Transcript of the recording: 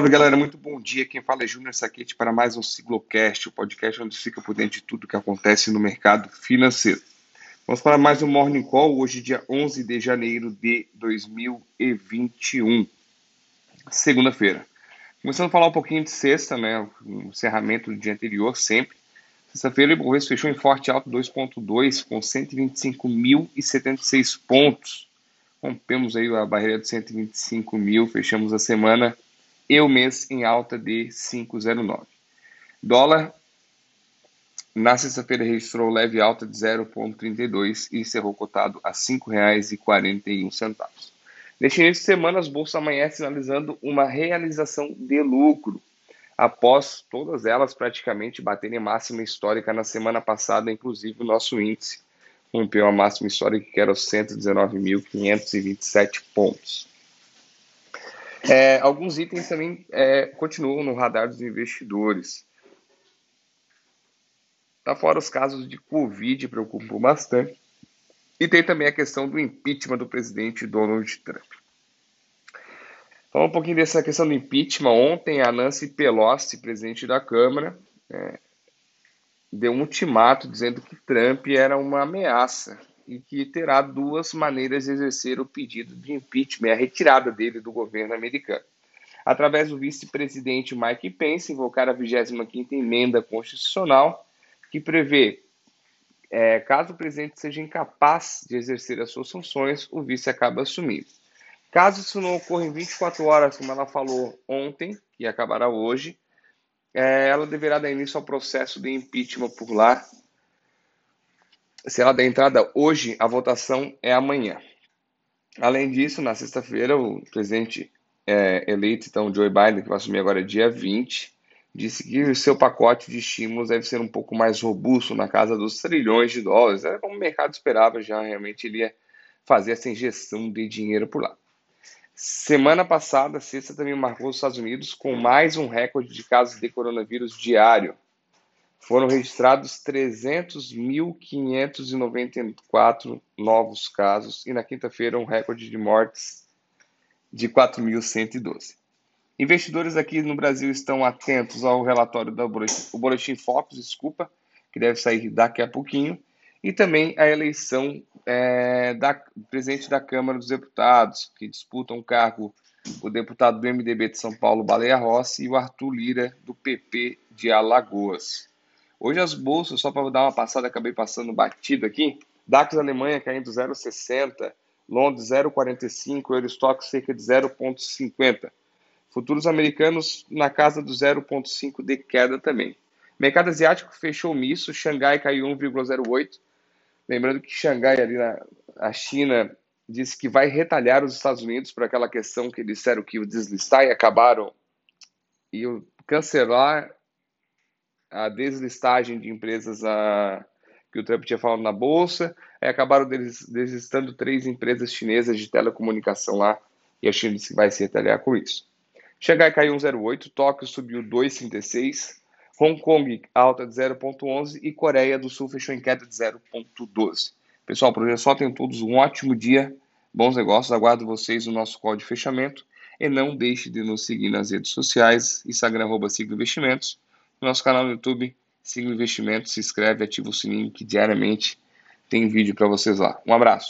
Salve galera, muito bom dia. Quem fala é Júnior Saquete para mais um Siglocast, o podcast onde fica por dentro de tudo que acontece no mercado financeiro. Vamos para mais um Morning Call, hoje, dia 11 de janeiro de 2021, segunda-feira. Começando a falar um pouquinho de sexta, né? O encerramento do dia anterior, sempre. Sexta-feira, o Ibovespa fechou em forte alto 2,2 com 125.076 pontos. Rompemos aí a barreira de 125 mil, fechamos a semana e o mês em alta de 5,09. Dólar na sexta-feira registrou leve alta de 0,32 e encerrou cotado a R$ 5,41. Neste início de semana, as bolsas amanhecem sinalizando uma realização de lucro, após todas elas praticamente baterem máxima histórica na semana passada, inclusive o nosso índice rompeu a máxima histórica que era os 119.527 pontos. É, alguns itens também é, continuam no radar dos investidores. Tá fora os casos de Covid preocupam bastante. E tem também a questão do impeachment do presidente Donald Trump. Falar um pouquinho dessa questão do impeachment. Ontem, a Nancy Pelosi, presidente da Câmara, é, deu um ultimato dizendo que Trump era uma ameaça e que terá duas maneiras de exercer o pedido de impeachment, a retirada dele do governo americano. Através do vice-presidente Mike Pence, invocar a 25ª emenda constitucional, que prevê, é, caso o presidente seja incapaz de exercer as suas funções, o vice acaba assumindo. Caso isso não ocorra em 24 horas, como ela falou ontem, que acabará hoje, é, ela deverá dar início ao processo de impeachment por lá se ela der entrada hoje, a votação é amanhã. Além disso, na sexta-feira, o presidente é, eleito, então Joe Biden, que vai assumir agora dia 20, disse que o seu pacote de estímulos deve ser um pouco mais robusto, na casa dos trilhões de dólares. Era como o mercado esperava, já realmente ele ia fazer essa injeção de dinheiro por lá. Semana passada, sexta, também marcou os Estados Unidos com mais um recorde de casos de coronavírus diário foram registrados 300.594 novos casos e na quinta-feira um recorde de mortes de 4.112. Investidores aqui no Brasil estão atentos ao relatório do Boletim, o Boletim Focus, desculpa, que deve sair daqui a pouquinho, e também a eleição é, da presidente da Câmara dos Deputados, que disputam o cargo o deputado do MDB de São Paulo, Baleia Rossi, e o Arthur Lira, do PP de Alagoas. Hoje as bolsas, só para dar uma passada, acabei passando batido aqui. DAX Alemanha caindo 0,60, Londres 0,45, Eurostock cerca de 0,50. Futuros americanos na casa do 0,5 de queda também. Mercado asiático fechou misto, Xangai caiu 1,08. Lembrando que Xangai ali na a China disse que vai retalhar os Estados Unidos para aquela questão que disseram que o deslistar e acabaram e cancelar a deslistagem de empresas a, que o Trump tinha falado na bolsa, aí acabaram deslistando três empresas chinesas de telecomunicação lá, e a China disse que vai se retalhar com isso. Xangai caiu 1,08, Tóquio subiu 2,36, Hong Kong alta de 0,11 e Coreia do Sul fechou em queda de 0,12. Pessoal, por hoje é só. Tenham todos um ótimo dia, bons negócios. Aguardo vocês no nosso call de fechamento. E não deixe de nos seguir nas redes sociais, Instagram, arroba Investimentos no nosso canal no YouTube, siga o investimento, se inscreve, ativa o sininho que diariamente tem vídeo para vocês lá. Um abraço.